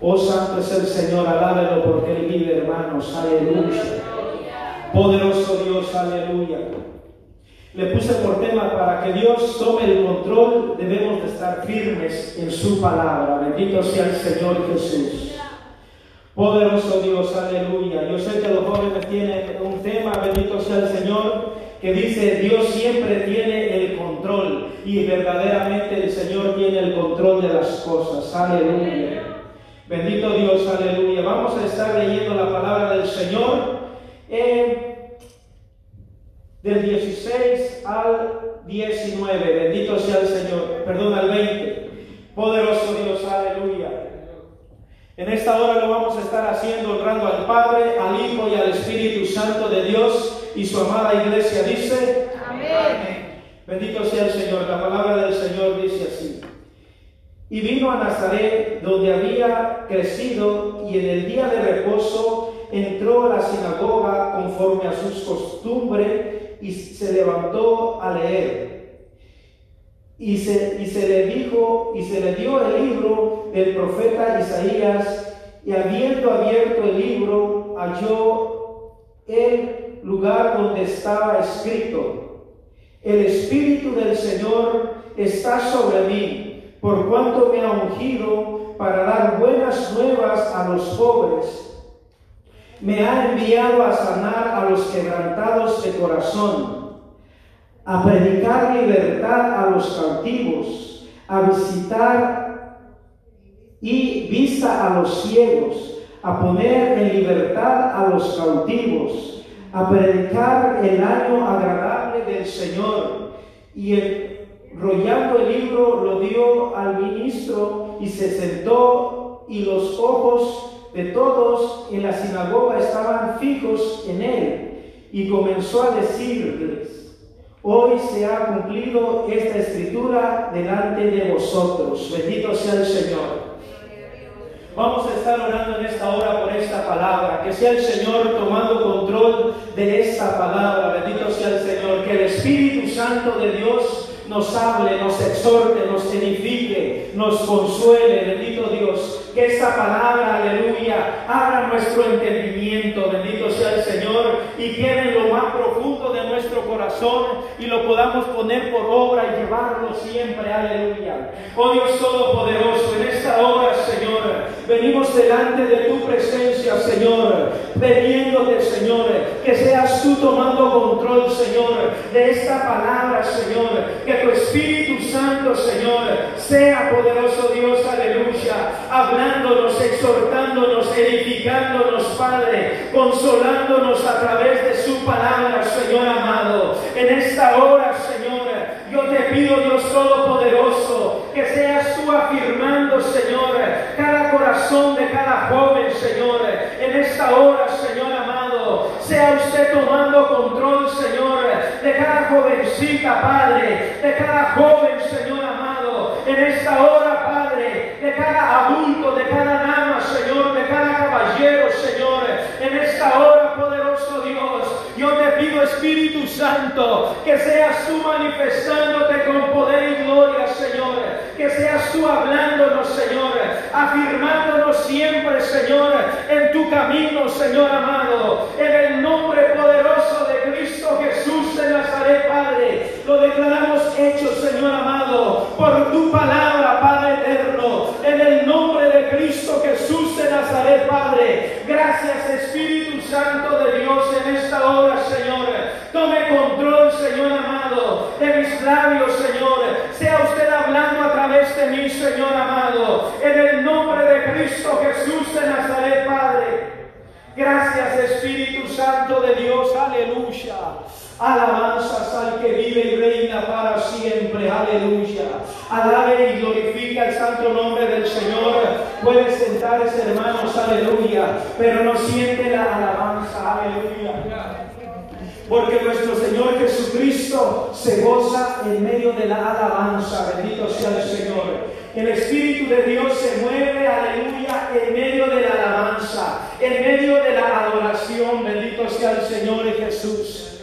Oh santo es el Señor, alábelo porque Él vive, hermanos, aleluya. Poderoso Dios, aleluya. Le puse por tema para que Dios tome el control, debemos de estar firmes en su palabra. Bendito sea el Señor Jesús. Poderoso Dios, aleluya. Yo sé que los jóvenes tienen un tema, bendito sea el Señor, que dice Dios siempre tiene el control y verdaderamente el Señor tiene el control de las cosas. Aleluya. Bendito Dios, aleluya. Vamos a estar leyendo la palabra del Señor del 16 al 19. Bendito sea el Señor. Perdón, al 20. Poderoso Dios, aleluya. En esta hora lo vamos a estar haciendo honrando al Padre, al Hijo y al Espíritu Santo de Dios y su amada iglesia dice. Amén. Bendito sea el Señor. La palabra del Señor dice así. Y vino a Nazaret, donde había crecido, y en el día de reposo entró a la sinagoga conforme a sus costumbres y se levantó a leer. Y se, y se le dijo, y se le dio el libro del profeta Isaías, y habiendo abierto el libro, halló el lugar donde estaba escrito, el Espíritu del Señor está sobre mí por cuanto me ha ungido para dar buenas nuevas a los pobres. Me ha enviado a sanar a los quebrantados de corazón, a predicar libertad a los cautivos, a visitar y vista a los ciegos, a poner en libertad a los cautivos, a predicar el año agradable del Señor y el Rollando el libro, lo dio al ministro y se sentó y los ojos de todos en la sinagoga estaban fijos en él y comenzó a decirles, hoy se ha cumplido esta escritura delante de vosotros. Bendito sea el Señor. Vamos a estar orando en esta hora por esta palabra. Que sea el Señor tomando control de esta palabra. Bendito sea el Señor. Que el Espíritu Santo de Dios nos hable, nos exhorte, nos edifique, nos consuele, bendito Dios. Que esta palabra, aleluya, abra nuestro entendimiento, bendito sea el Señor, y quede en lo más profundo de nuestro corazón y lo podamos poner por obra y llevarlo siempre, aleluya. Oh Dios Todopoderoso, en esta hora, Señor, venimos delante de tu presencia, Señor, pidiéndote, Señor, que seas tú tomando control, Señor, de esta palabra, Señor, que tu Espíritu Santo, Señor, sea poderoso Dios, aleluya, hablándonos, exhortándonos, edificándonos, Padre, consolándonos a través de su palabra, Señor amado. En esta hora, Señor, yo te pido, Dios Todopoderoso, que seas tú afirmando, Señor, cada corazón de cada joven, Señor, en esta hora, Señor amado, sea usted tomando control, Señor, de cada jovencita, Padre, de cada joven, Señor amado, en esta hora, Padre, de cada adulto, de cada dama, Señor, de cada caballero, Señor, en esta hora, Espíritu Santo, que seas tú manifestándote con poder y gloria, Señor, que seas tú hablándonos, Señor, afirmándonos siempre, Señor, en tu camino, Señor amado, en el nombre poderoso de Cristo Jesús de Nazaret, Padre. Lo declaramos hecho, Señor amado, por tu palabra, Padre eterno, en el nombre de Cristo Jesús de Nazaret, Padre. Gracias, Espíritu Santo de Dios, en esta hora, Señor. Tome control, Señor amado, de mis labios, Señor. Sea usted hablando a través de mí, Señor amado, en el nombre de Cristo Jesús de Nazaret, Padre. Gracias Espíritu Santo de Dios, aleluya. Alabanzas al que vive y reina para siempre, aleluya. Alabe y glorifica el santo nombre del Señor. Puede sentarse, hermanos, aleluya. Pero no siente la alabanza, aleluya. Porque nuestro Señor Jesucristo se goza en medio de la alabanza. Bendito sea el Señor. El Espíritu de Dios se mueve, aleluya, en medio de la alabanza, en medio de la adoración. Bendito sea el Señor Jesús.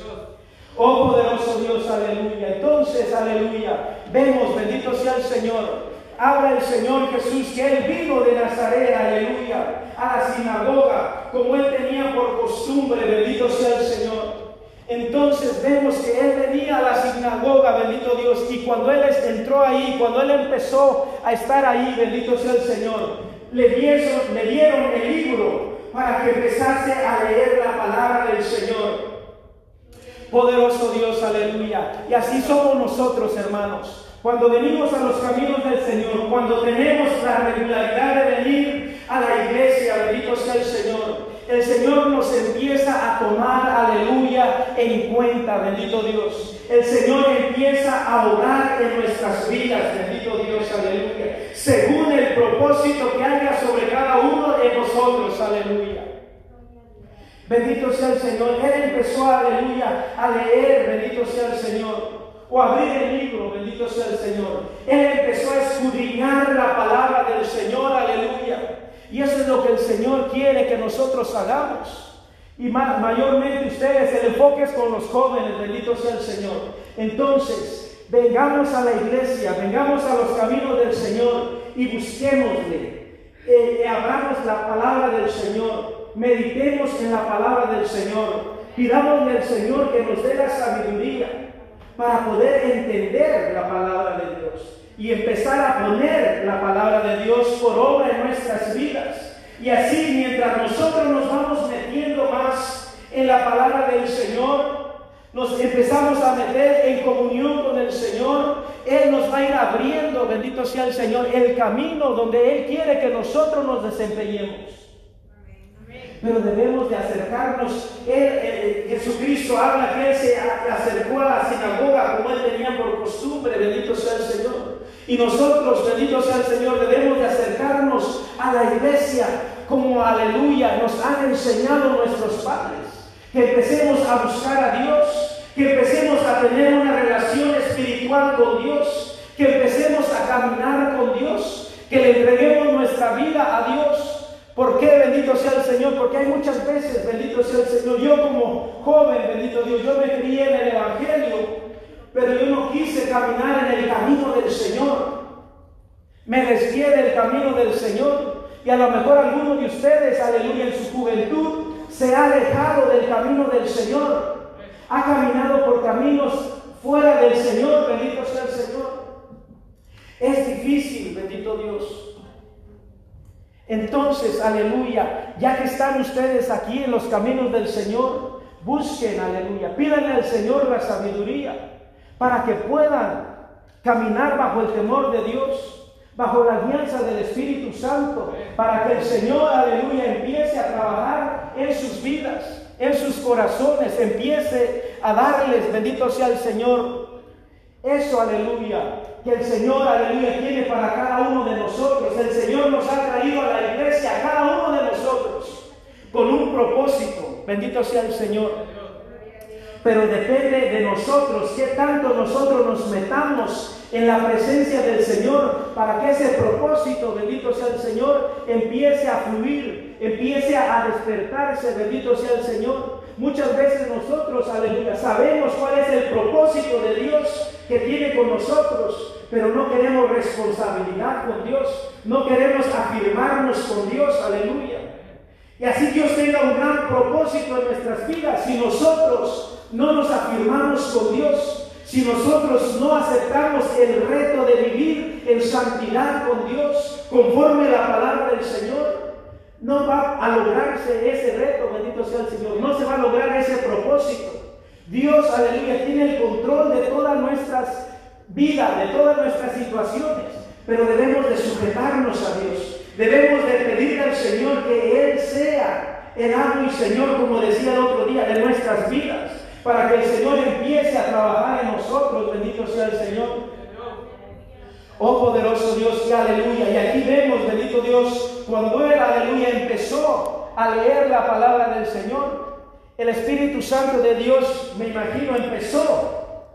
Oh poderoso Dios, aleluya. Entonces, aleluya, vemos, bendito sea el Señor, Habla el Señor Jesús que Él vino de Nazaret, aleluya, a la sinagoga, como Él tenía por costumbre, bendito sea el Señor. Entonces vemos que Él venía a la sinagoga, bendito Dios, y cuando Él entró ahí, cuando Él empezó a estar ahí, bendito sea el Señor, le dieron, le dieron el libro para que empezase a leer la palabra del Señor. Poderoso Dios, aleluya. Y así somos nosotros, hermanos. Cuando venimos a los caminos del Señor, cuando tenemos la regularidad de venir a la iglesia, bendito sea el Señor, el Señor nos empieza a tomar, aleluya, en cuenta, bendito Dios. El Señor empieza a orar en nuestras vidas, bendito Dios, aleluya. Según el propósito que haya sobre cada uno de nosotros, aleluya. Bendito sea el Señor. Él empezó, aleluya, a leer, bendito sea el Señor. O abrir el libro, bendito sea el Señor. Él empezó a escudriñar la palabra del Señor, aleluya. Y eso es lo que el Señor quiere que nosotros hagamos. Y mayormente ustedes, el enfoque es con los jóvenes, bendito sea el Señor. Entonces, vengamos a la iglesia, vengamos a los caminos del Señor y busquémosle. Eh, eh, abramos la palabra del Señor, meditemos en la palabra del Señor, pidámosle al Señor que nos dé la sabiduría para poder entender la palabra de Dios y empezar a poner la palabra de Dios por obra en nuestras vidas. Y así mientras nosotros nos vamos metiendo más en la palabra del Señor, nos empezamos a meter en comunión con el Señor, Él nos va a ir abriendo, bendito sea el Señor, el camino donde Él quiere que nosotros nos desempeñemos pero debemos de acercarnos. Él, Jesucristo habla que Él se acercó a la sinagoga como Él tenía por costumbre, bendito sea el Señor. Y nosotros, bendito sea el Señor, debemos de acercarnos a la iglesia como aleluya nos han enseñado nuestros padres. Que empecemos a buscar a Dios, que empecemos a tener una relación espiritual con Dios, que empecemos a caminar con Dios, que le entreguemos nuestra vida a Dios ¿Por qué bendito sea el Señor? Porque hay muchas veces, bendito sea el Señor, yo como joven, bendito Dios, yo me crié en el Evangelio, pero yo no quise caminar en el camino del Señor. Me desvié del camino del Señor. Y a lo mejor alguno de ustedes, aleluya, en su juventud, se ha alejado del camino del Señor. Ha caminado por caminos fuera del Señor, bendito sea el Señor. Es difícil, bendito Dios. Entonces, aleluya, ya que están ustedes aquí en los caminos del Señor, busquen, aleluya, pídanle al Señor la sabiduría para que puedan caminar bajo el temor de Dios, bajo la alianza del Espíritu Santo, para que el Señor, aleluya, empiece a trabajar en sus vidas, en sus corazones, empiece a darles, bendito sea el Señor, eso, aleluya, que el Señor, aleluya, tiene para cada uno de nosotros. El Señor nos ha traído a la iglesia, a cada uno de nosotros, con un propósito. Bendito sea el Señor. Pero depende de nosotros, qué tanto nosotros nos metamos en la presencia del Señor para que ese propósito, bendito sea el Señor, empiece a fluir, empiece a despertarse, bendito sea el Señor. Muchas veces nosotros, aleluya, sabemos cuál es el propósito de Dios, que tiene con nosotros, pero no queremos responsabilidad con Dios, no queremos afirmarnos con Dios, aleluya. Y así Dios tenga un gran propósito en nuestras vidas. Si nosotros no nos afirmamos con Dios, si nosotros no aceptamos el reto de vivir en santidad con Dios, conforme la palabra del Señor, no va a lograrse ese reto, bendito sea el Señor, no se va a lograr ese propósito. Dios, aleluya, tiene el control de todas nuestras vidas, de todas nuestras situaciones, pero debemos de sujetarnos a Dios. Debemos de pedir al Señor que Él sea el amo y Señor, como decía el otro día, de nuestras vidas, para que el Señor empiece a trabajar en nosotros. Bendito sea el Señor. Oh poderoso Dios, y aleluya. Y aquí vemos, bendito Dios, cuando Él, aleluya, empezó a leer la palabra del Señor, el Espíritu Santo de Dios, me imagino, empezó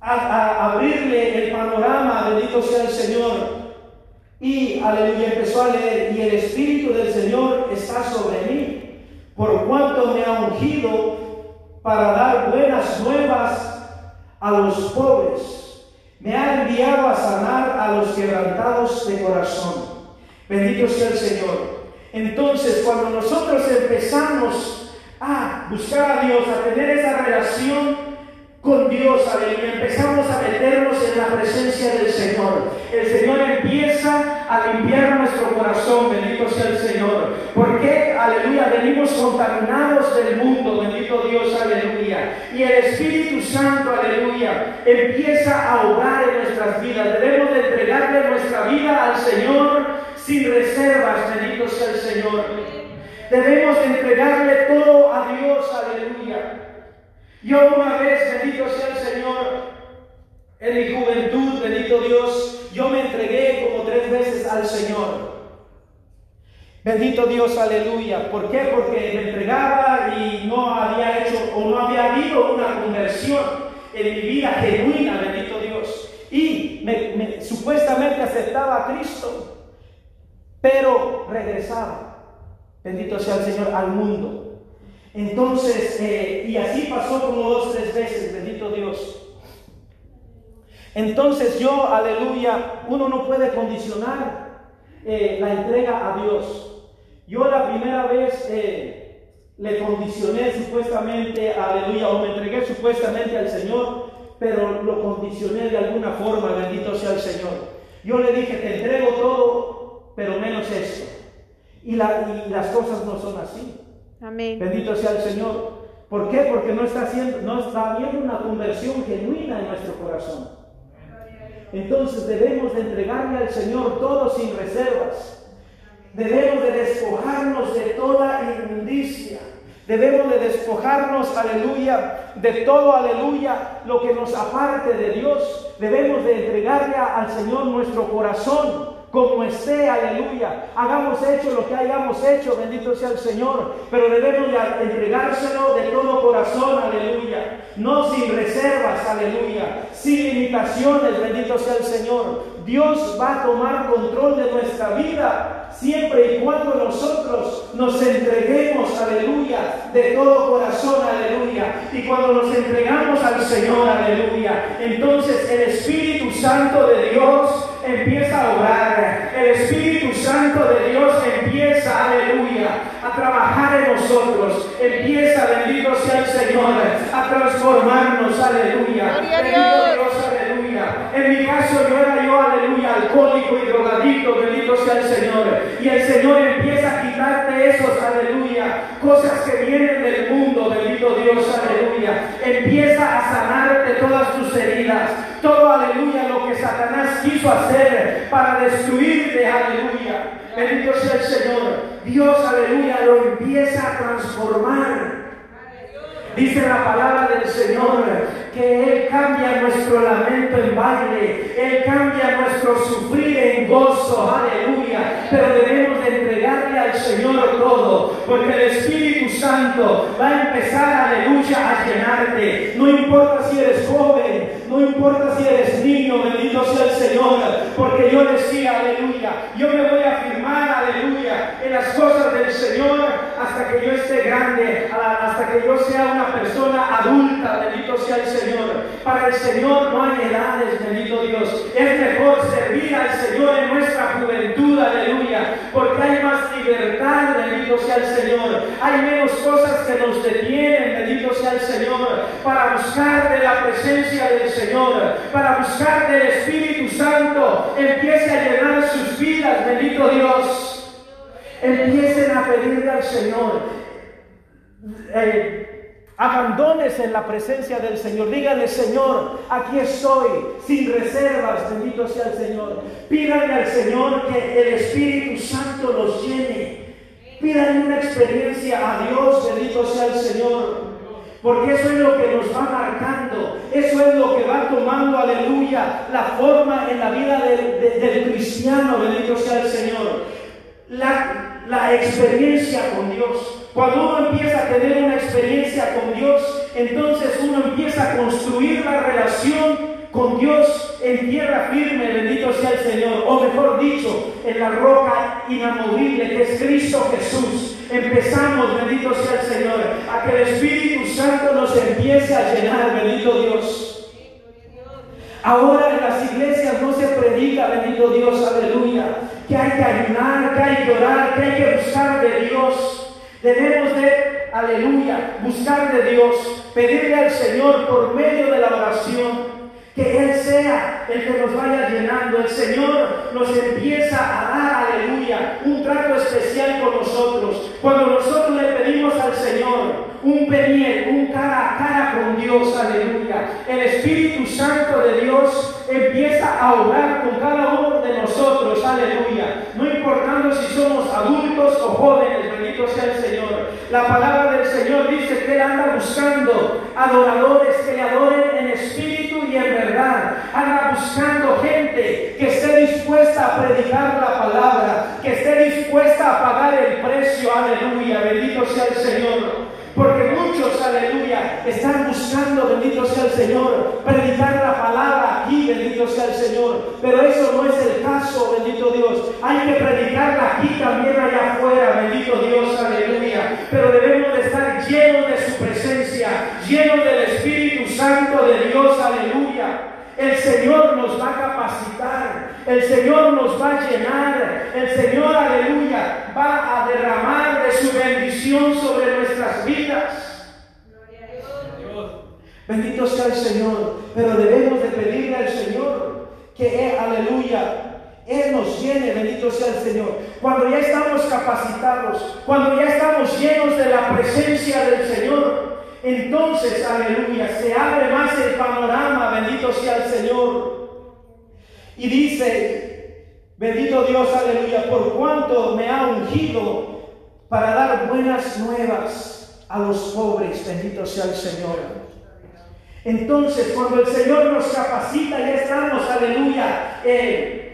a, abrirle el panorama, bendito sea el Señor. Y aleluya, empezó a leer, y el Espíritu del Señor está sobre mí, por cuanto me ha ungido para dar buenas nuevas a los pobres. me ha enviado a sanar a los quebrantados de corazón. Bendito sea el Señor. Entonces, cuando nosotros empezamos a buscar a Dios, a tener esa relación con Dios, aleluya. Empezamos a meternos en la presencia del Señor. El Señor empieza a limpiar nuestro corazón, bendito sea el Señor. Porque, aleluya, venimos contaminados del mundo, bendito Dios, aleluya. Y el Espíritu Santo, aleluya, empieza a obrar en nuestras vidas. Debemos de entregarle nuestra vida al Señor sin reservas, bendito sea el Señor. Debemos de entregarle todo a Dios, aleluya. Yo una vez, bendito sea el Señor, en mi juventud, bendito Dios, yo me entregué como tres veces al Señor. Bendito Dios, aleluya. ¿Por qué? Porque me entregaba y no había hecho o no había habido una conversión en mi vida genuina, bendito Dios. Y me, supuestamente aceptaba a Cristo, pero regresaba, bendito sea el Señor, al mundo. Entonces, eh, y así pasó como dos, tres veces, bendito Dios. Entonces yo, aleluya, uno no puede condicionar eh, la entrega a Dios. Yo la primera vez eh, le condicioné supuestamente, aleluya, o me entregué supuestamente al Señor, pero lo condicioné de alguna forma, bendito sea el Señor. Yo le dije, te entrego todo, pero menos esto. Y, y las cosas no son así. Bendito sea el Señor. ¿Por qué? Porque no está, haciendo, no está habiendo una conversión genuina en nuestro corazón. Entonces debemos de entregarle al Señor todo sin reservas. Debemos de despojarnos de toda inmundicia. Debemos de despojarnos, aleluya, de todo, aleluya, lo que nos aparte de Dios. Debemos de entregarle al Señor nuestro corazón como esté, aleluya. Hagamos hecho lo que hayamos hecho, bendito sea el Señor, pero debemos de entregárselo de todo corazón, aleluya. No sin reservas, aleluya. Sin limitaciones, bendito sea el Señor. Dios va a tomar control de nuestra vida siempre y cuando nosotros nos entreguemos, aleluya, de todo corazón, aleluya. Y cuando nos entregamos al Señor, aleluya, entonces el Espíritu Santo de Dios empieza a obrar. El Espíritu Santo de Dios empieza, aleluya, a trabajar en nosotros. Empieza, bendito sea el Señor, a transformarnos, aleluya. Bendito Dios, aleluya. En mi caso yo era yo, aleluya, alcohólico y drogadicto, bendito sea el Señor. Y el Señor empieza a quitarte esos, aleluya, cosas que vienen del mundo, bendito Dios, aleluya. Empieza a sanarte todas tus heridas, todo, aleluya, lo que Satanás quiso hacer para destruirte, aleluya. Bendito sea el Señor. Dios, aleluya, lo empieza a transformar. Dice la palabra del Señor que Él cambia nuestro lamento en baile, Él cambia nuestro sufrir en gozo, aleluya. Pero debemos de entregarle al Señor todo, porque el Espíritu Santo va a empezar, aleluya, a llenarte. No importa si eres joven, no importa si eres niño, bendito sea el Señor, porque yo decía, aleluya, yo me voy a afirmar, aleluya, en las cosas del Señor hasta que yo esté grande, hasta que yo sea una persona adulta, bendito sea el Señor. Para el Señor no hay edades, bendito Dios. Es mejor servir al Señor en nuestra juventud, aleluya, porque hay más libertad, bendito sea el Señor. Hay menos cosas que nos detienen, bendito sea el Señor, para buscar de la presencia del Señor, para buscar del Espíritu Santo. Empiece a llenar sus vidas, bendito Dios. Empiecen a pedirle al Señor. Eh, Abandones en la presencia del Señor. Dígale, Señor, aquí estoy, sin reservas, bendito sea el Señor. Pídale al Señor que el Espíritu Santo los llene. Pídale una experiencia a Dios, bendito sea el Señor. Porque eso es lo que nos va marcando, eso es lo que va tomando, aleluya, la forma en la vida del, del cristiano, bendito sea el Señor. La, la experiencia con Dios. Cuando uno empieza a tener una experiencia con Dios, entonces uno empieza a construir la relación con Dios en tierra firme, bendito sea el Señor, o mejor dicho, en la roca inamovible que es Cristo Jesús. Empezamos, bendito sea el Señor, a que el Espíritu Santo nos empiece a llenar, bendito Dios. Ahora en las iglesias no se predica, bendito Dios, aleluya, que hay que ayunar, que hay que orar, que hay que buscar de Dios. Debemos de, aleluya, buscar de Dios, pedirle al Señor por medio de la oración que Él sea el que nos vaya llenando. El Señor nos empieza a dar, aleluya, un trato especial con nosotros. Cuando nosotros le pedimos al Señor un peniel, un cara a cara con Dios, aleluya, el Espíritu Santo de Dios empieza a obrar con cada uno de nosotros, aleluya. No importando si somos adultos o jóvenes, bendito sea el Señor. La palabra del Señor dice que Él anda buscando adoradores que le adoren en espíritu y en verdad. Anda buscando gente que esté dispuesta a predicar la palabra, que esté dispuesta a pagar el precio. Aleluya, bendito sea el Señor. Porque muchos, aleluya, están buscando, bendito sea el Señor, predicar la palabra aquí, bendito sea el Señor. Pero eso no es el caso, bendito Dios. Hay que predicarla aquí también allá afuera, bendito Dios, aleluya. Pero debemos de estar llenos de su presencia, llenos del Espíritu Santo de Dios, aleluya. El Señor nos va a capacitar, el Señor nos va a llenar, el Señor, aleluya, va a derramar de su bendición sobre nuestras vidas. Bendito sea el Señor, pero debemos de pedirle al Señor que, aleluya, Él nos llene, bendito sea el Señor. Cuando ya estamos capacitados, cuando ya estamos llenos de la presencia del Señor, entonces, aleluya, se abre más el panorama, bendito sea el Señor. Y dice, bendito Dios, aleluya, por cuanto me ha ungido para dar buenas nuevas a los pobres, bendito sea el Señor. Entonces, cuando el Señor nos capacita, ya estamos, aleluya,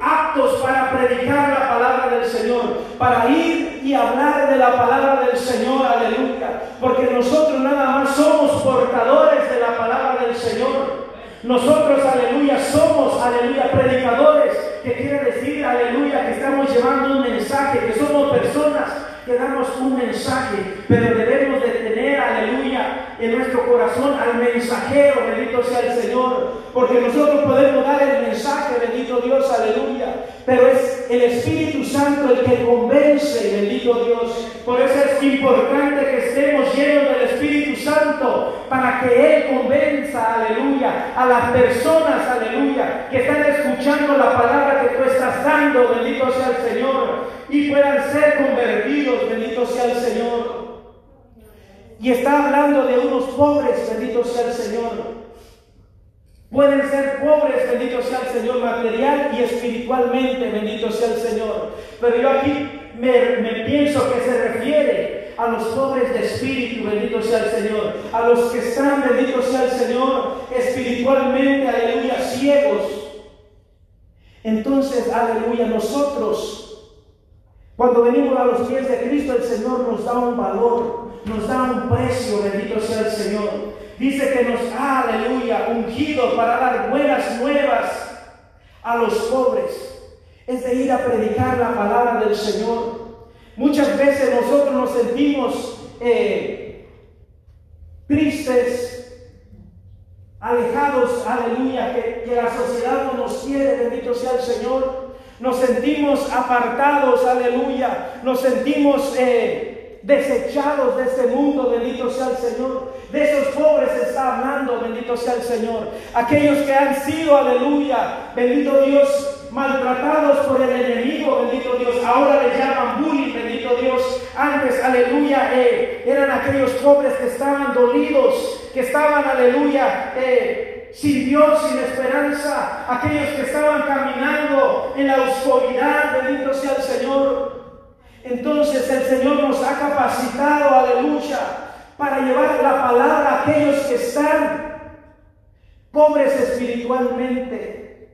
aptos para predicar la palabra del Señor, para ir y hablar de la palabra del Señor, aleluya. Porque nosotros nada más somos portadores de la palabra del Señor. Nosotros, aleluya, somos, aleluya, predicadores, que quiere decir, aleluya, que estamos llevando un mensaje, que somos personas que damos un mensaje, pero debemos de tener, aleluya, en nuestro corazón al mensajero, bendito sea el Señor, porque nosotros podemos dar el mensaje, bendito Dios, aleluya, pero es el Espíritu Santo el que convence, bendito Dios. Por eso es importante que estemos llenos del Espíritu Santo, para que Él convenza, aleluya, a las personas, aleluya, que están escuchando la palabra que tú estás dando, bendito sea el Señor, y puedan ser convertidos, bendito sea el Señor. Y está hablando de unos pobres, bendito sea el Señor. Pueden ser pobres, bendito sea el Señor, material y espiritualmente, bendito sea el Señor. Pero yo aquí me, pienso que se refiere a los pobres de espíritu, bendito sea el Señor. A los que están, bendito sea el Señor, espiritualmente, aleluya, ciegos. Entonces, aleluya, nosotros cuando venimos a los pies de Cristo, el Señor nos da un valor, nos da un precio, bendito sea el Señor. Dice que nos ha, aleluya, ungido para dar buenas nuevas a los pobres. Es de ir a predicar la palabra del Señor. Muchas veces nosotros nos sentimos eh, tristes, alejados, aleluya, que, que la sociedad no nos quiere, bendito sea el Señor. Nos sentimos apartados, aleluya. Nos sentimos eh, desechados de este mundo, bendito sea el Señor. De esos pobres está hablando, bendito sea el Señor. Aquellos que han sido, aleluya, bendito Dios, maltratados por el enemigo, bendito Dios. Ahora le llaman bullying, bendito Dios. Antes, aleluya, eh, eran aquellos pobres que estaban dolidos, que estaban, aleluya, eh, sin Dios, sin esperanza, aquellos que estaban caminando en la oscuridad, bendito sea el Señor. Entonces el Señor nos ha capacitado, aleluya, para llevar la palabra a aquellos que están pobres espiritualmente,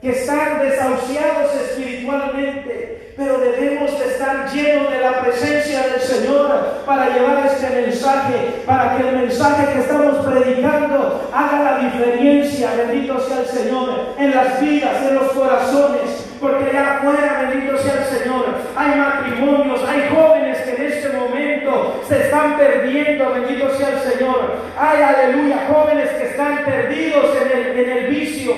que están desahuciados espiritualmente, pero debemos de estar llenos de la presencia del Señor para llevar este mensaje, para que el mensaje que estamos predicando haga la diferencia, bendito sea el Señor, en las vidas, en los corazones, porque allá afuera, bendito sea el Señor, hay matrimonios, hay jóvenes que en este momento se están perdiendo, bendito sea el Señor. Hay, aleluya, jóvenes que están perdidos en el, en el vicio.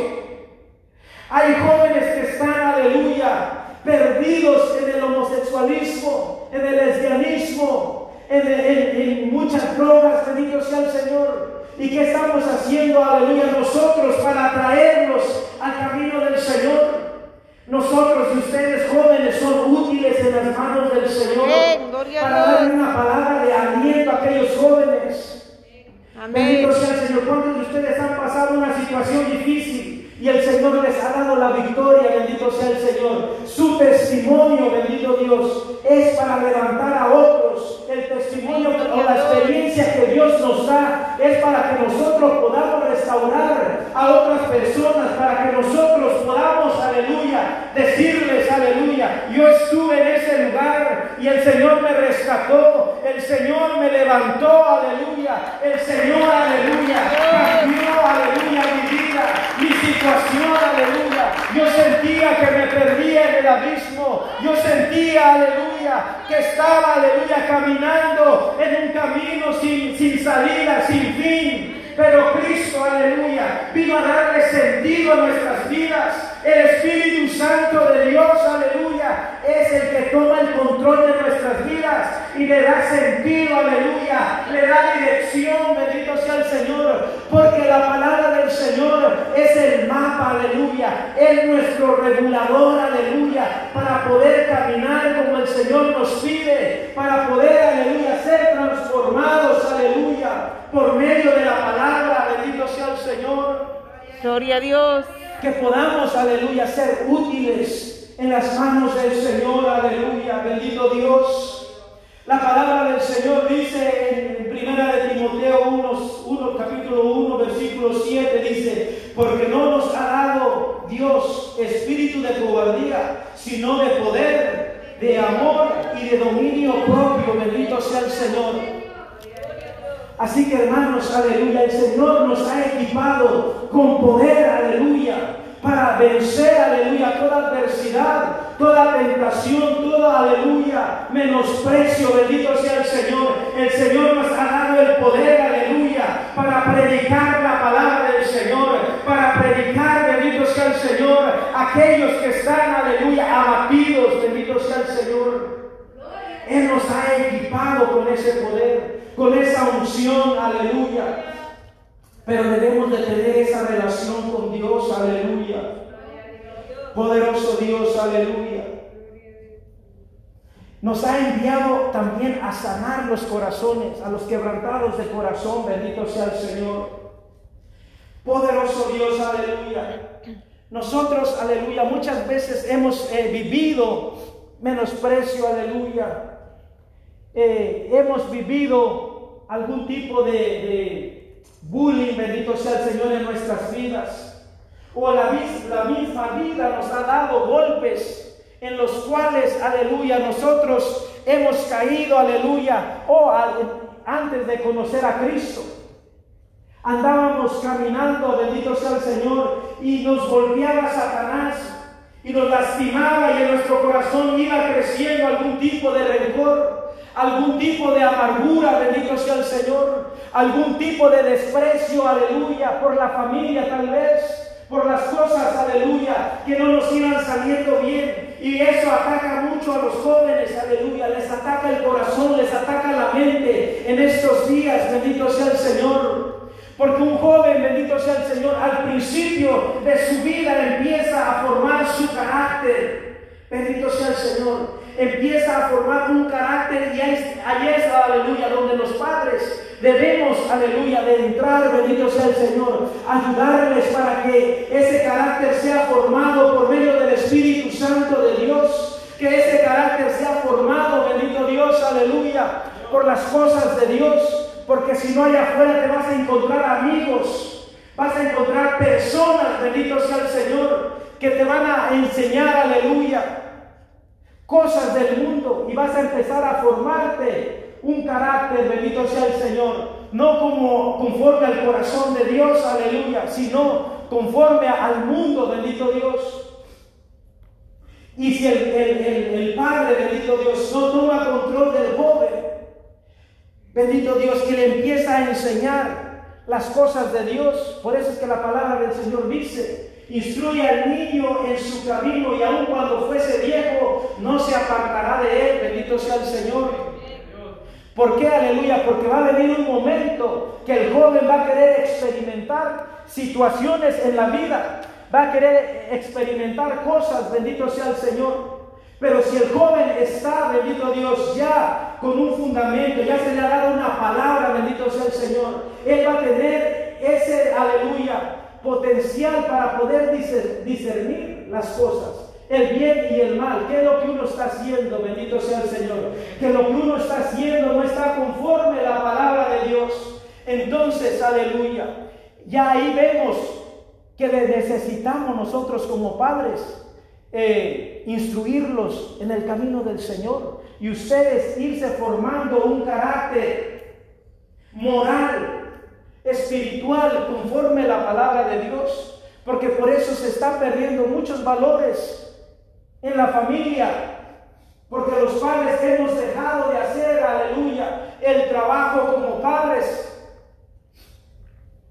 Hay jóvenes que están, aleluya, perdidos en el homosexualismo, en el lesbianismo, en, en muchas drogas, bendito sea el Señor. ¿Y qué estamos haciendo, aleluya, nosotros para traerlos al camino del Señor? Nosotros y ustedes jóvenes son útiles en las manos del Señor para darle una palabra de aliento a aquellos jóvenes. Bendito sea el Señor. ¿Cuántos de ustedes han pasado una situación difícil y el Señor les ha dado la victoria? Bendito sea el Señor. Su testimonio, bendito Dios, es para levantar a otros. El testimonio o la experiencia que Dios nos da es para que nosotros podamos restaurar a otras personas, para que nosotros podamos, aleluya, decirles, aleluya, yo estuve en ese lugar y el Señor me rescató, el Señor me levantó, aleluya, el Señor, aleluya, cambió, aleluya, mi vida, mi aleluya. Yo sentía que me perdía en el abismo, yo sentía, aleluya, que estaba, aleluya, caminando en un camino sin salida, sin fin. Pero Cristo, aleluya, vino a darle sentido a nuestras vidas. El Espíritu Santo de Dios, aleluya, es el que toma el control de nuestras vidas y le da sentido, aleluya, le da dirección, bendito sea el Señor, porque la palabra del Señor es el mapa, aleluya, es nuestro regulador, aleluya, para poder caminar como el Señor nos pide, para poder, aleluya, ser transformados, aleluya, por medio de la palabra, bendito sea el Señor. Gloria a Dios que podamos, aleluya, ser útiles en las manos del Señor, aleluya, bendito Dios. La palabra del Señor dice en primera de Timoteo 1, capítulo 1, versículo 7, dice, porque no nos ha dado Dios espíritu de cobardía, sino de poder, de amor y de dominio propio, bendito sea el Señor. Así que hermanos, aleluya, el Señor nos ha equipado con poder, aleluya, para vencer, aleluya, toda adversidad, toda tentación, toda, aleluya, menosprecio, bendito sea el Señor. El Señor nos ha dado el poder, aleluya, para predicar la palabra del Señor, para predicar, bendito sea el Señor, aquellos que están, aleluya, abatidos, bendito sea el Señor. Él nos ha equipado con ese poder con esa unción, aleluya. Pero debemos de tener esa relación con Dios, aleluya. Poderoso Dios, aleluya. Nos ha enviado también a sanar los corazones, a los quebrantados de corazón, bendito sea el Señor. Poderoso Dios, aleluya. Nosotros, aleluya, muchas veces hemos eh, vivido menosprecio, aleluya eh, hemos vivido algún tipo de, bullying, bendito sea el Señor, en nuestras vidas. O la, la misma vida nos ha dado golpes en los cuales, aleluya, nosotros hemos caído, aleluya, o antes de conocer a Cristo. Andábamos caminando, bendito sea el Señor, y nos golpeaba Satanás y nos lastimaba y en nuestro corazón iba creciendo algún tipo de rencor algún tipo de amargura, bendito sea el Señor, algún tipo de desprecio, aleluya, por la familia tal vez, por las cosas, aleluya, que no nos iban saliendo bien. Y eso ataca mucho a los jóvenes, aleluya, les ataca el corazón, les ataca la mente en estos días, bendito sea el Señor. Porque un joven, bendito sea el Señor, al principio de su vida empieza a formar su carácter. Bendito sea el Señor empieza a formar un carácter y ahí es, aleluya, donde los padres debemos, aleluya, de entrar, bendito sea el Señor, ayudarles para que ese carácter sea formado por medio del Espíritu Santo de Dios, que ese carácter sea formado, bendito Dios, aleluya, por las cosas de Dios, porque si no hay afuera te vas a encontrar amigos, vas a encontrar personas, bendito sea el Señor, que te van a enseñar, aleluya, cosas del mundo y vas a empezar a formarte un carácter, bendito sea el Señor, no como conforme al corazón de Dios, aleluya, sino conforme al mundo, bendito Dios. Y si el, el, Padre, bendito Dios, no toma control del joven, Bendito Dios, que le empieza a enseñar las cosas de Dios. Por eso es que la palabra del Señor dice, instruye al niño en su camino y aun cuando fuese viejo, no se apartará de él. Bendito sea el Señor. ¿Por qué? Aleluya. Porque va a venir un momento que el joven va a querer experimentar situaciones en la vida. Va a querer experimentar cosas. Bendito sea el Señor. Pero si el joven está, bendito Dios, ya con un fundamento, ya se le ha dado una palabra, bendito sea el Señor, él va a tener ese, aleluya, potencial para poder discernir las cosas. El bien y el mal, qué es lo que uno está haciendo, bendito sea el Señor, que lo que uno está haciendo no está conforme a la palabra de Dios. Entonces, aleluya, ya ahí vemos que necesitamos nosotros como padres eh, instruirlos en el camino del Señor y ustedes irse formando un carácter moral, espiritual, conforme la palabra de Dios, porque por eso se están perdiendo muchos valores en la familia, porque los padres hemos dejado de hacer, aleluya, el trabajo como padres.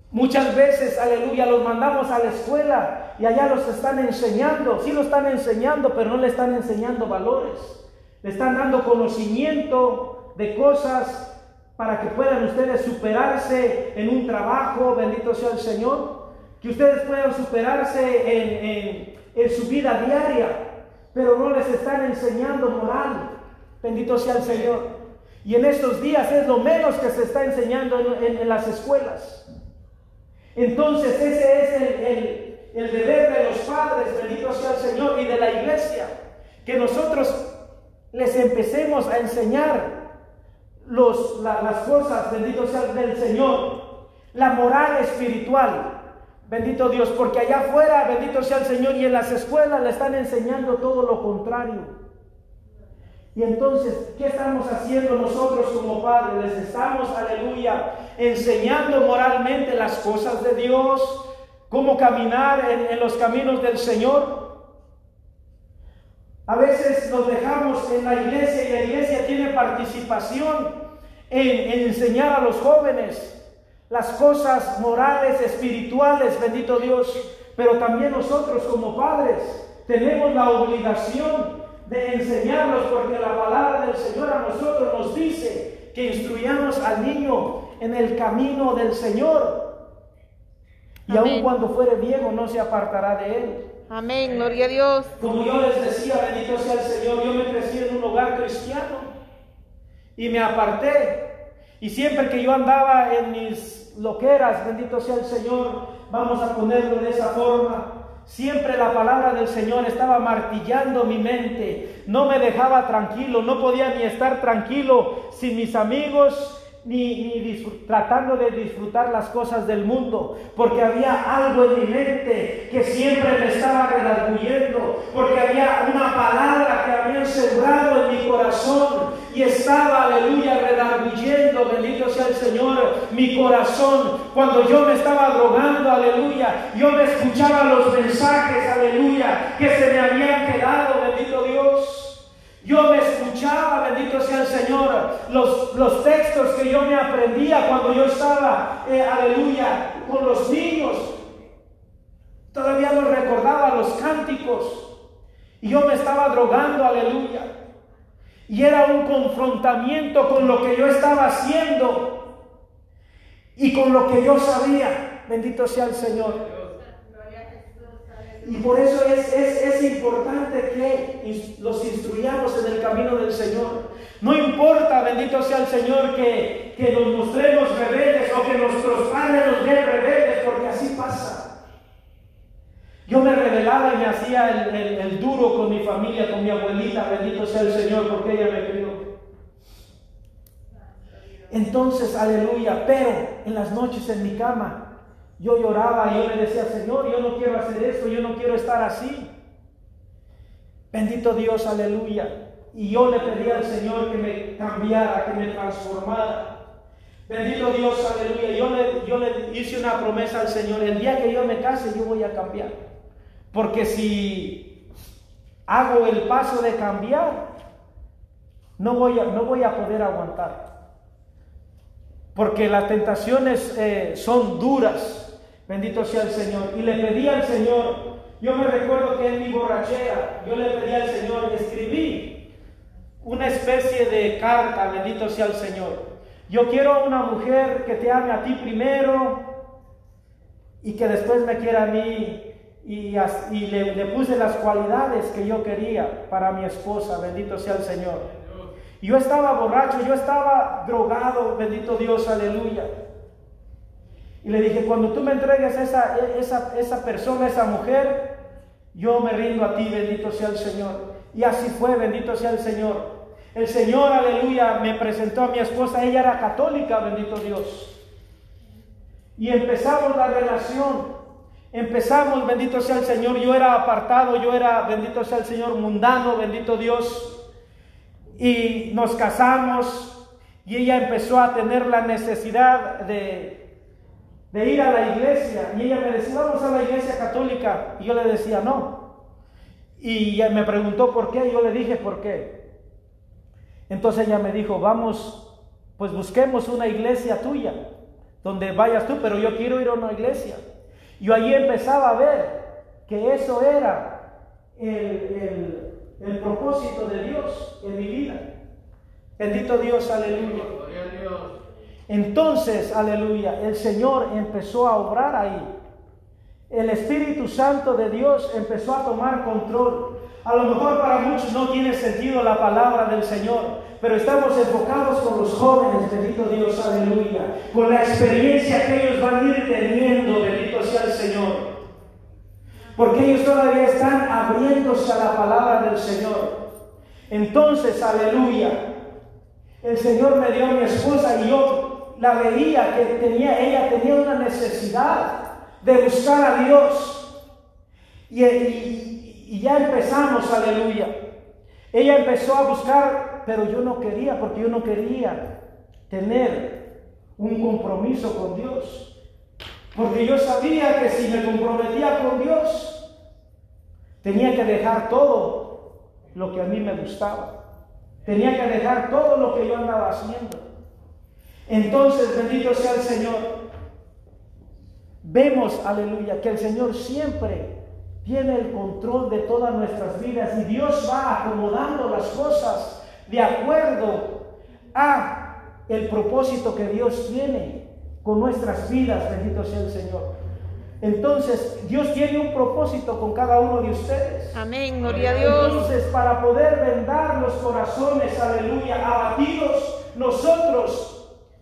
Muchas veces, aleluya, los mandamos a la escuela y allá los están enseñando, sí lo están enseñando, pero no le están enseñando valores. Le están dando conocimiento de cosas para que puedan ustedes superarse en un trabajo, bendito sea el Señor, que ustedes puedan superarse en, en su vida diaria pero no les están enseñando moral. Bendito sea el Señor. Y en estos días es lo menos que se está enseñando en, las escuelas. Entonces ese es el, el, deber de los padres, bendito sea el Señor, y de la iglesia, que nosotros les empecemos a enseñar los, las cosas, bendito sea del Señor, la moral espiritual, Bendito Dios, porque allá afuera, bendito sea el Señor, y en las escuelas le están enseñando todo lo contrario. Y entonces, ¿qué estamos haciendo nosotros como padres? Les estamos, aleluya, enseñando moralmente las cosas de Dios, cómo caminar en, los caminos del Señor. A veces nos dejamos en la iglesia y la iglesia tiene participación en enseñar a los jóvenes las cosas morales, espirituales, bendito Dios, pero también nosotros como padres tenemos la obligación de enseñarlos porque la palabra del Señor a nosotros nos dice que instruyamos al niño en el camino del Señor. Y aun cuando fuere viejo no se apartará de él. Amén, gloria a Dios. Como yo les decía, bendito sea el Señor, yo me crecí en un hogar cristiano y me aparté. Y siempre que yo andaba en mis lo que eras, bendito sea el Señor, vamos a ponerlo de esa forma. Siempre la palabra del Señor estaba martillando mi mente, no me dejaba tranquilo, no podía ni estar tranquilo sin mis amigos, ni, tratando de disfrutar las cosas del mundo, porque había algo en mi mente que siempre me estaba redarguyendo, porque había una palabra que había sembrado en mi corazón y estaba, aleluya, redarguyendo, bendito sea el Señor, mi corazón. Cuando yo me estaba drogando, aleluya, yo me escuchaba los mensajes, aleluya, que se me habían quedado, bendito Dios. Yo me escuchaba, bendito sea el Señor, los, los textos que yo me aprendía cuando yo estaba, eh, aleluya, con los niños. Todavía los recordaba, los cánticos. Y yo me estaba drogando, aleluya. Y era un confrontamiento con lo que yo estaba haciendo y con lo que yo sabía. Bendito sea el Señor. Y por eso es, es, importante que los instruyamos en el camino del Señor. No importa, bendito sea el Señor, que, que nos mostremos rebeldes o que nuestros padres nos den rebeldes, porque así pasa. Yo me rebelaba y me hacía el, el, duro con mi familia, con mi abuelita, bendito sea el Señor, porque ella me crió. Entonces, aleluya, pero en las noches en mi cama yo lloraba y yo le decía, Señor, yo no quiero hacer esto, yo no quiero estar así. Bendito Dios, aleluya. Y yo le pedí al Señor que me cambiara, que me transformara. Bendito Dios, aleluya. Yo le, yo le hice una promesa al Señor. El día que yo me case, yo voy a cambiar. Porque si hago el paso de cambiar, no voy a, no voy a poder aguantar. porque las tentaciones eh, son duras, bendito sea el Señor. Y le pedí al Señor, yo me recuerdo que en mi borrachera, yo le pedí al Señor, escribí una especie de carta, bendito sea el Señor. Yo quiero una mujer que te ame a ti primero y que después me quiera a mí. Y, le, le puse las cualidades que yo quería para mi esposa, bendito sea el Señor. Yo estaba borracho, yo estaba drogado, bendito Dios, aleluya. Y le dije, cuando tú me entregues esa, esa, esa persona, esa mujer, yo me rindo a ti, bendito sea el Señor. Y así fue, bendito sea el Señor. El Señor, aleluya, me presentó a mi esposa, ella era católica, bendito Dios. Y empezamos la relación. Empezamos, bendito sea el Señor. Yo era apartado, yo era, bendito sea el Señor, mundano, bendito Dios y nos casamos y ella empezó a tener la necesidad de, de ir a la iglesia y ella me decía, vamos a la iglesia católica y yo le decía, no. Y ella me preguntó por qué, y yo le dije por qué. Entonces ella me dijo, vamos, pues busquemos una iglesia tuya, donde vayas tú, pero yo quiero ir a una iglesia. Yo allí empezaba a ver que eso era el el propósito de Dios en mi vida. Bendito Dios, aleluya. Entonces, aleluya, el Señor empezó a obrar ahí. El Espíritu Santo de Dios empezó a tomar control. A lo mejor para muchos no tiene sentido la palabra del Señor, pero estamos enfocados con los jóvenes, bendito Dios, aleluya, con la experiencia que ellos van a ir teniendo, bendito sea el Señor. Porque ellos todavía están abriéndose a la palabra del Señor. Entonces, aleluya, el Señor me dio a mi esposa y yo la veía que tenía, ella tenía una necesidad de buscar a Dios. Y, ya empezamos, aleluya. Ella empezó a buscar, pero yo no quería, porque yo no quería tener un compromiso con Dios. Porque yo sabía que si me comprometía con Dios, tenía que dejar todo lo que a mí me gustaba. Tenía que dejar todo lo que yo andaba haciendo. Entonces, bendito sea el Señor. Vemos, aleluya, que el Señor siempre tiene el control de todas nuestras vidas y Dios va acomodando las cosas de acuerdo a el propósito que Dios tiene con nuestras vidas, bendito sea el Señor. Entonces, Dios tiene un propósito con cada uno de ustedes. Amén, gloria a Dios. Entonces, para poder vendar los corazones, aleluya, abatidos, nosotros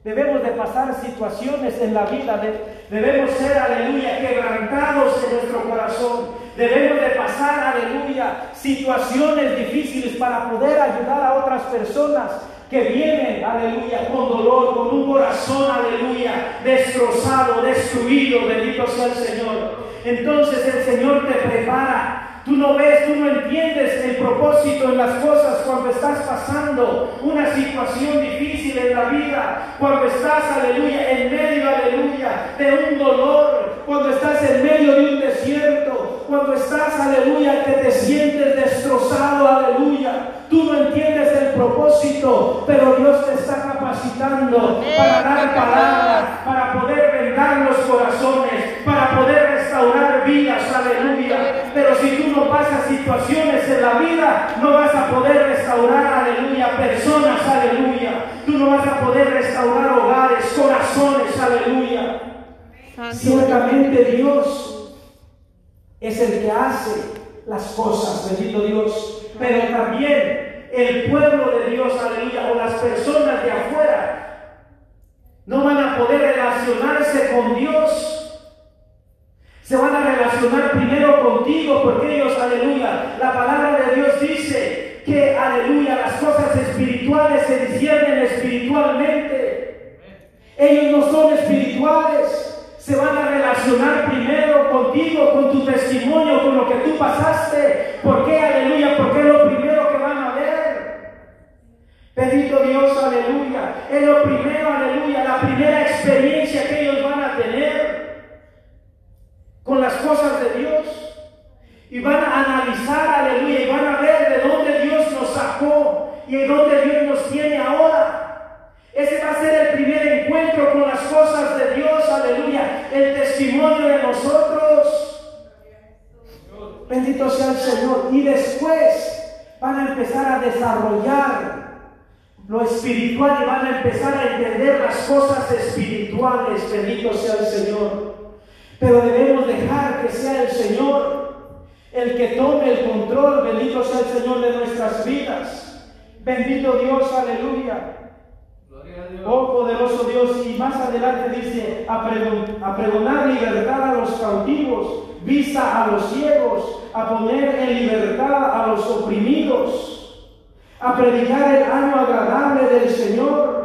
debemos de pasar situaciones en la vida, debemos ser, aleluya, quebrantados en nuestro corazón. Debemos de pasar, aleluya, situaciones difíciles para poder ayudar a otras personas que vienen, aleluya, con dolor, con un corazón, aleluya, destrozado, destruido, bendito sea el Señor. Entonces el Señor te prepara Tú no ves, tú no entiendes el propósito en las cosas cuando estás pasando una situación difícil en la vida, cuando estás, aleluya, en medio, aleluya, de un dolor, cuando estás en medio de un desierto, cuando estás, aleluya, que te sientes destrozado, aleluya. Tú no entiendes el propósito, pero Dios te está capacitando para dar palabras, para poder vendar los corazones, para poder restaurar vidas, aleluya. Pero si tú no pasas situaciones en la vida, no vas a poder restaurar, aleluya, personas, aleluya. Tú no vas a poder restaurar hogares, corazones, aleluya. Ciertamente Dios es el que hace las cosas, bendito Dios. Pero también el pueblo de Dios, aleluya, o las personas de afuera, no van a poder relacionarse con Dios se van a relacionar primero contigo porque ellos, aleluya, la palabra de Dios dice que, aleluya, las cosas espirituales se disciernen espiritualmente. Ellos no son espirituales, se van a relacionar primero contigo, con tu testimonio, con lo que tú pasaste. ¿Por qué, aleluya? Porque Bendito Dios, aleluya. Es lo primero, aleluya, la primera experiencia que ellos van a tener con las cosas de Dios. Y van a analizar, aleluya, y van a ver de dónde Dios nos sacó y de dónde Dios nos tiene ahora. Ese va a ser el primer encuentro con las cosas de Dios, aleluya, el testimonio de nosotros. Bendito sea el Señor. Y después van a empezar a desarrollar lo espiritual y van a empezar a entender las cosas espirituales. Bendito sea el Señor. Pero debemos dejar que sea el Señor el que tome el control. Bendito sea el Señor de nuestras vidas. Bendito Dios, aleluya. Oh poderoso Dios, y más adelante dice, a, pregonar libertad a los cautivos, vista a los ciegos, a poner en libertad a los oprimidos, a predicar el año agradable del Señor.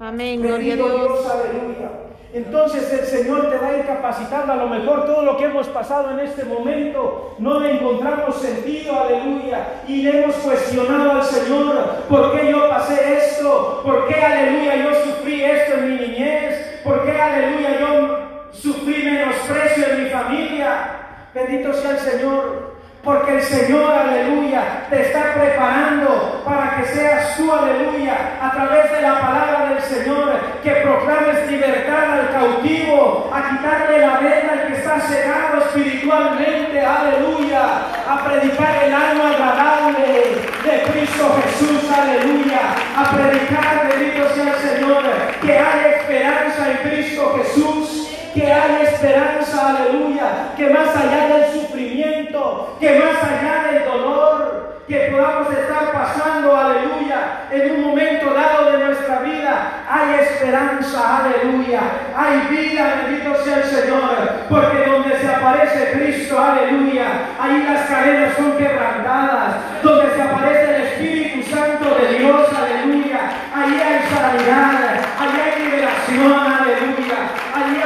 Amén, gloria a Dios. Aleluya. Entonces el Señor te va a ir capacitando. A lo mejor todo lo que hemos pasado en este momento no le encontramos sentido, aleluya. Y le hemos cuestionado al Señor, ¿por qué yo pasé esto? ¿Por qué, aleluya, yo sufrí esto en mi niñez? ¿Por qué, aleluya, yo sufrí menosprecio en mi familia? Bendito sea el Señor. Porque el Señor, aleluya, te está preparando para que seas tú, aleluya, a través de la palabra del Señor, que proclames libertad al cautivo, a quitarle la venda al que está cegado espiritualmente, aleluya, a predicar el alma agradable de Cristo Jesús, aleluya, a predicar, bendito sea el Señor, que hay esperanza en Cristo Jesús que hay esperanza, aleluya, que más allá del sufrimiento, que más allá del dolor que podamos estar pasando, aleluya, en un momento dado de nuestra vida, hay esperanza, aleluya, hay vida, bendito sea el Señor, porque donde se aparece Cristo, aleluya, ahí las cadenas son quebrantadas, donde se aparece el Espíritu Santo de Dios, aleluya, ahí hay sanidad, ahí hay liberación,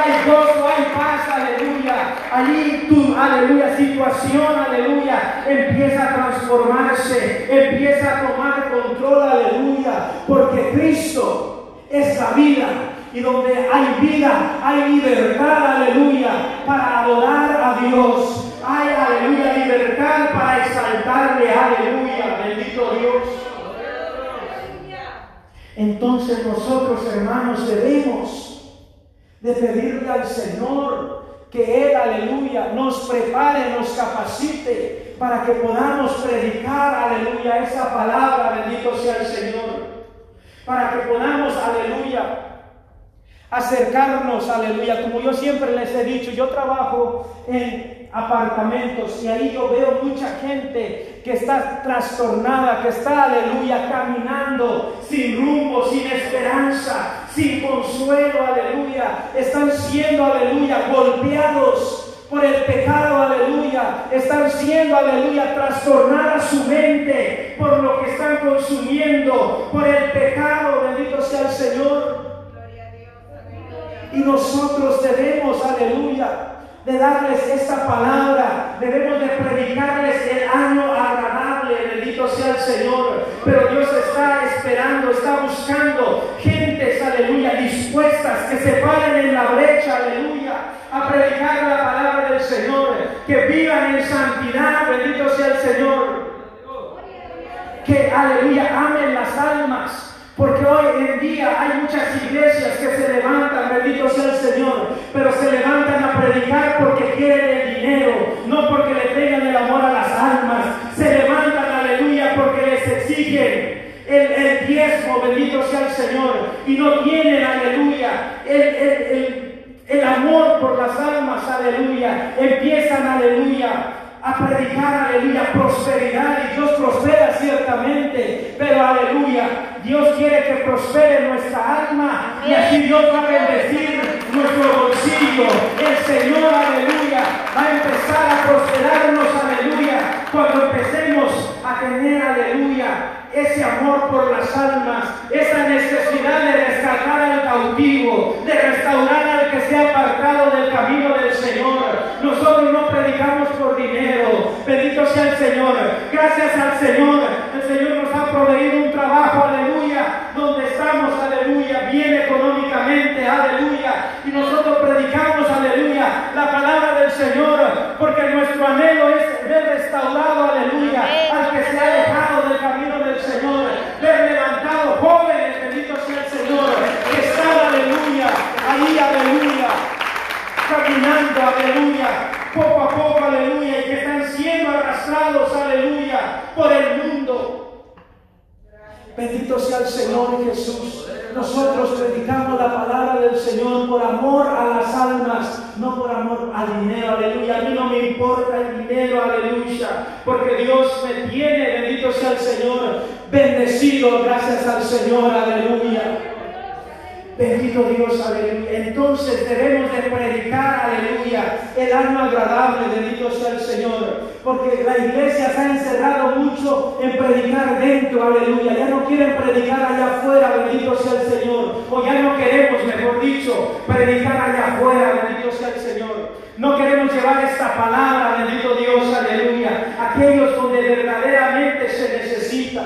hay gozo, hay paz, aleluya, allí tu, aleluya, situación, aleluya, empieza a transformarse, empieza a tomar control, aleluya, porque Cristo es la vida. Y donde hay vida, hay libertad, aleluya, para adorar a Dios. Hay, aleluya, libertad para exaltarle, aleluya, bendito Dios. Entonces nosotros, hermanos, debemos de pedirle al Señor que Él, aleluya, nos prepare, nos capacite para que podamos predicar, aleluya, esa palabra, bendito sea el Señor. Para que podamos, aleluya, acercarnos, aleluya. Como yo siempre les he dicho, yo trabajo en apartamentos y ahí yo veo mucha gente que está trastornada, que está, aleluya, caminando sin rumbo, sin esperanza, sin consuelo, aleluya. Están siendo, aleluya, golpeados por el pecado, aleluya. Están siendo, aleluya, trastornada su mente por lo que están consumiendo, por el pecado, bendito sea el Señor. Y nosotros debemos, aleluya, de darles esta palabra, debemos de predicarles el año agradable, bendito sea el Señor. Pero Dios está esperando, está buscando gentes, aleluya, dispuestas que se paren en la brecha, aleluya, a predicar la palabra del Señor, que vivan en santidad, bendito sea el Señor. Que, aleluya, amen las almas porque hoy en día hay muchas iglesias que se levantan, bendito sea el Señor, pero se levantan aleluya. A mí no me importa el dinero, aleluya, porque Dios me tiene, bendito sea el Señor, bendecido, gracias al Señor, aleluya. Bendito Dios, aleluya. Entonces debemos de predicar, aleluya, el alma agradable, bendito sea el Señor. Porque la iglesia se ha encerrado mucho en predicar dentro, aleluya. Ya no quieren predicar allá afuera, bendito sea el Señor. O ya no queremos, mejor dicho, predicar allá afuera, bendito sea el Señor. No queremos llevar esta palabra, bendito Dios, aleluya, aquellos donde verdaderamente se necesita.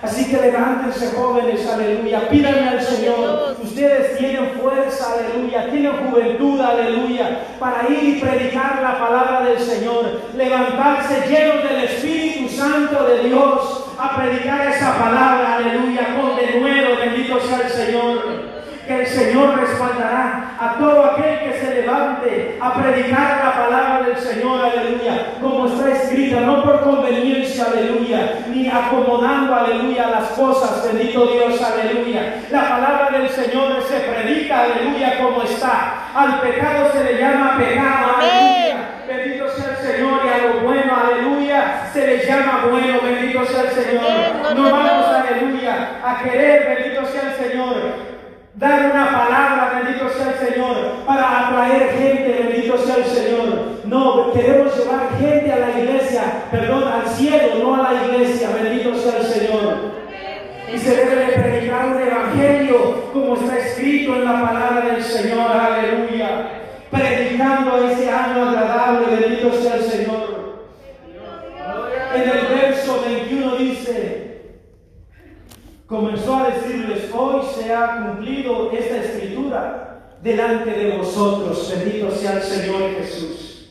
Así que levántense jóvenes, aleluya. Pídanle al Señor. Ustedes tienen fuerza, aleluya. Tienen juventud, aleluya. Para ir y predicar la palabra del Señor. Levantarse llenos del Espíritu Santo de Dios. A predicar esa palabra, aleluya. Con denuedo, bendito sea el Señor que el Señor respaldará a todo aquel que se levante a predicar la palabra del Señor, aleluya, como está escrita, no por conveniencia, aleluya, ni acomodando, aleluya, las cosas, bendito Dios, aleluya. La palabra del Señor se predica, aleluya, como está. Al pecado se le llama pecado, aleluya. Bendito sea el Señor y a lo bueno, aleluya, se le llama bueno, bendito sea el Señor. No vamos, aleluya, a querer, bendito sea el Señor, dar una palabra, bendito sea el Señor, para atraer gente, bendito sea el Señor. No, queremos llevar gente a la iglesia, perdón, al cielo, no a la iglesia, bendito sea el Señor. Y se debe de predicar un evangelio como está escrito en la palabra del Señor, aleluya. Predicando ese año agradable, bendito sea el Señor. En el comenzó a decirles, hoy se ha cumplido esta escritura delante de vosotros, bendito sea el Señor Jesús.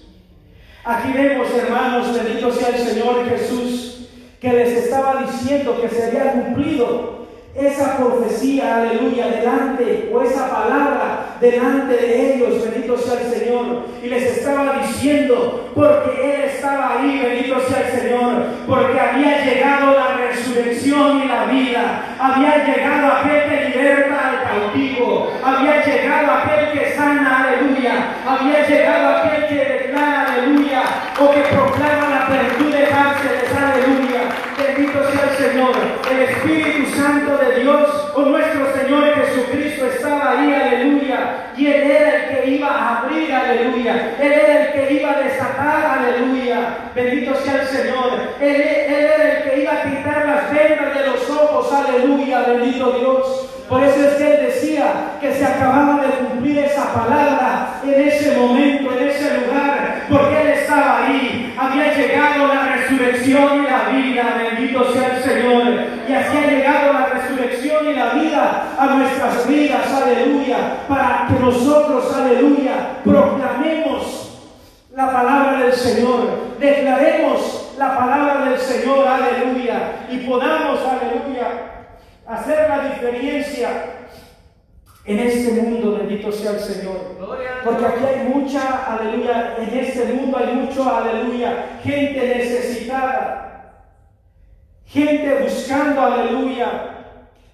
Aquí vemos, hermanos, bendito sea el Señor Jesús, que les estaba diciendo que se había cumplido esa profecía, aleluya, delante, o esa palabra delante de ellos, bendito sea el Señor. Y les estaba diciendo, porque Él estaba ahí, bendito sea el Señor, porque había llegado la resurrección y la vida, había llegado aquel que liberta al cautivo, había llegado aquel que sana, aleluya, había llegado aquel que declara, aleluya, o que proclama la apertura de cárceles, El Espíritu Santo de Dios, o nuestro Señor Jesucristo estaba ahí, aleluya. Y Él era el que iba a abrir, aleluya. Él era el que iba a desatar, aleluya. Bendito sea el Señor. Él, él era el que iba a quitar las vendas de los ojos, aleluya. Bendito Dios. Por eso es que él decía que se acababa de cumplir esa palabra en ese momento, en ese lugar, porque él estaba ahí. Había llegado la resurrección y la vida, bendito sea el Señor. Y así ha llegado la resurrección y la vida a nuestras vidas, aleluya, para que nosotros, aleluya, proclamemos la palabra del Señor, declaremos la palabra del Señor, aleluya, y podamos, aleluya, hacer la diferencia en este mundo, bendito sea el Señor. Porque aquí hay mucha, aleluya, en este mundo hay mucho, aleluya, gente necesitada, gente buscando, aleluya,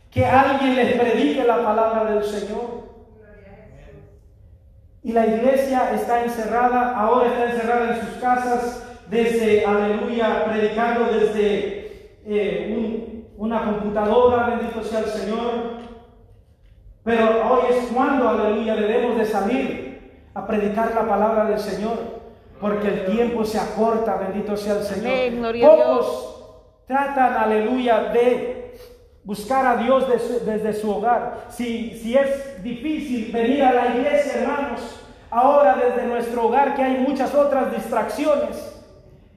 que alguien les predique la palabra del Señor. Y la iglesia está encerrada, ahora está encerrada en sus casas, desde, aleluya, predicando desde eh, un una computadora, bendito sea el Señor. Pero hoy es cuando, aleluya, debemos de salir a predicar la palabra del Señor, porque el tiempo se acorta, bendito sea el Señor. Pocos tratan, aleluya, de buscar a Dios desde su hogar. Si, si es difícil venir a la iglesia, hermanos, ahora desde nuestro hogar que hay muchas otras distracciones,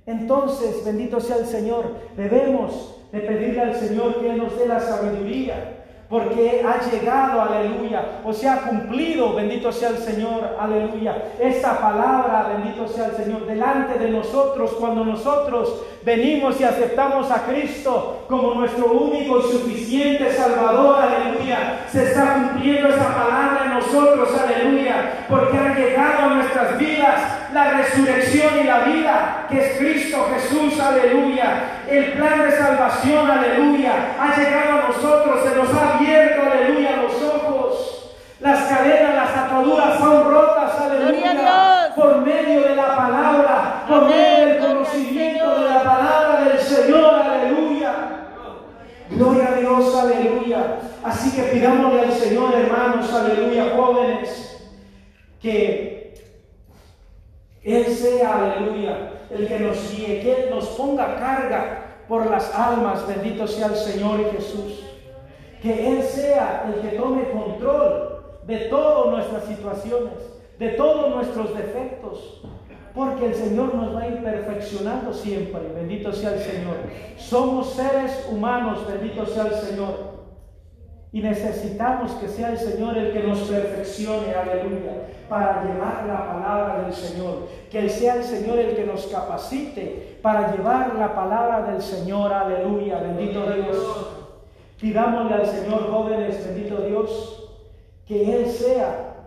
entonces, bendito sea el Señor, debemos de pedirle al Señor que nos dé la sabiduría. porque ha llegado, aleluya, o se ha cumplido, bendito sea el Señor, aleluya. Esta palabra, bendito sea el Señor, delante de nosotros, cuando nosotros venimos y aceptamos a Cristo como nuestro único y suficiente Salvador, aleluya, se está cumpliendo esa palabra en nosotros, aleluya, porque ha llegado a nuestras vidas la resurrección y la vida, que es Cristo Jesús, aleluya. El plan de salvación, aleluya, ha llegado a nosotros, se nos ha abierto, aleluya, los ojos. Las cadenas, las ataduras son rotas, aleluya, por medio de la palabra, por medio del conocimiento de la palabra del Señor, aleluya. Gloria a Dios, aleluya. Así que pidámosle al Señor, hermanos, aleluya, jóvenes, que Él sea, aleluya, el que nos guíe, que Él nos ponga carga por las almas, bendito sea el Señor Jesús. Que Él sea el que tome control de todas nuestras situaciones, de todos nuestros defectos, porque el Señor nos va a perfeccionando siempre, bendito sea el Señor. Somos seres humanos, bendito sea el Señor. Y necesitamos que sea el Señor el que nos perfeccione, aleluya, para llevar la palabra del Señor. Que sea el Señor el que nos capacite para llevar la palabra del Señor, aleluya, bendito Dios. Pidámosle al Señor, jóvenes, bendito Dios, que Él sea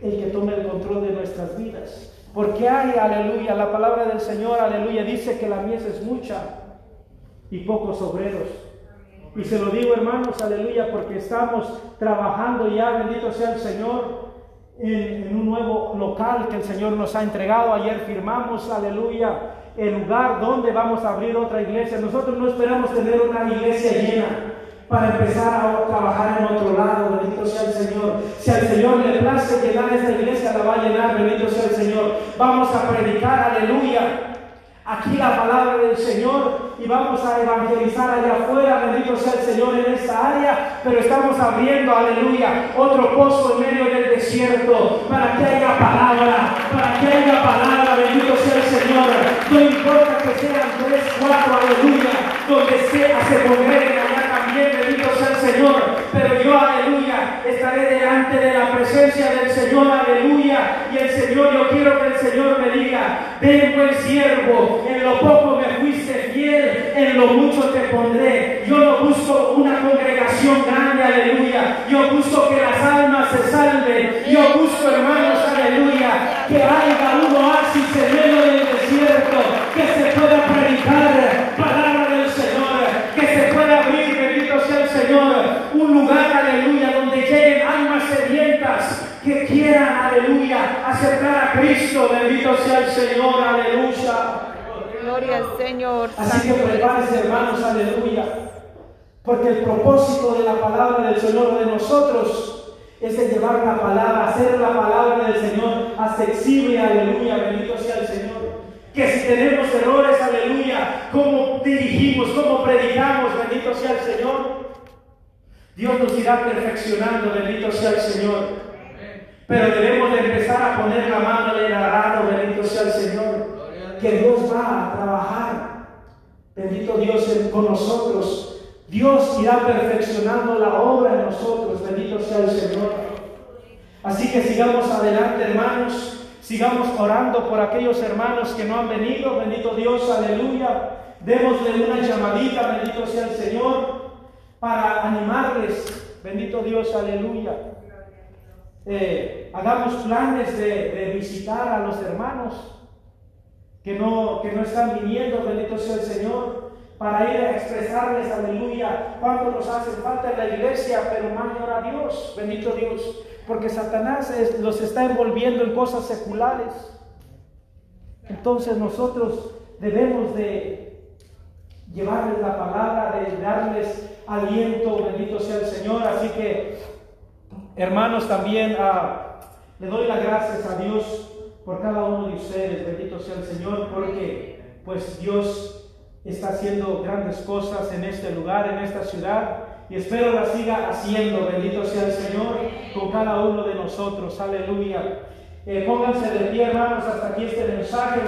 el que tome el control de nuestras vidas. Porque hay, aleluya, la palabra del Señor, aleluya, dice que la mies es mucha y pocos obreros. Y se lo digo, hermanos, aleluya, porque estamos trabajando ya, bendito sea el Señor, en, un nuevo local que el Señor nos ha entregado. Ayer firmamos, aleluya, el lugar donde vamos a abrir otra iglesia. Nosotros no esperamos tener una iglesia llena para empezar a trabajar en otro lado. Bendito sea el Señor. Si al Señor le place llenar esta iglesia, la va a llenar. Bendito sea el Señor. Vamos a predicar, aleluya aquí la palabra del Señor y vamos a evangelizar allá afuera, bendito sea el Señor en esta área, pero estamos abriendo, aleluya, otro pozo en medio del desierto para que haya palabra, para que haya palabra, bendito sea el Señor. No importa que sean tres, cuatro, aleluya, donde sea se congreguen también, bendito sea el Señor, pero yo, aleluya, estaré delante de la presencia del Señor, aleluya, y el Señor, yo quiero que el Señor me diga, ven buen siervo, en lo poco me fuiste fiel, en lo mucho te pondré. Yo no busco una congregación grande, aleluya. Yo busco que las almas se salven. Yo busco, hermanos, aleluya, que haya un oasis aceptar a Cristo, bendito sea el Señor, aleluya. Gloria al Señor. Así que prepárense, hermanos, aleluya. Porque el propósito de la palabra del Señor de nosotros es de llevar la palabra, hacer la palabra del Señor accesible, aleluya, bendito sea el Señor. Que si tenemos errores, aleluya, cómo dirigimos, cómo predicamos, bendito sea el Señor. Dios nos irá perfeccionando, bendito sea el Señor. Pero debemos de empezar a poner la mano en el arado, bendito sea el Señor que Dios va a trabajar. Bendito Dios con nosotros. Dios irá perfeccionando la obra en nosotros. Bendito sea el Señor. Así que sigamos adelante, hermanos. Sigamos orando por aquellos hermanos que no han venido. Bendito Dios, aleluya. Démosle una llamadita, bendito sea el Señor, para animarles. Bendito Dios, aleluya. Eh, hagamos planes de, visitar a los hermanos que no, que no están viniendo, bendito sea el Señor, para ir a expresarles, aleluya, cuánto nos hace falta en la iglesia, pero mayor a Dios, bendito Dios, porque Satanás los está envolviendo en cosas seculares. Entonces nosotros debemos de llevarles la palabra, de darles aliento, bendito sea el Señor. Así que, hermanos, también ah, le doy las gracias a Dios por cada uno de ustedes, bendito sea el Señor, porque pues Dios está haciendo grandes cosas en este lugar, en esta ciudad, y espero la siga haciendo, bendito sea el Señor, con cada uno de nosotros, aleluya. Eh, pónganse de pie, hermanos, hasta aquí este mensaje.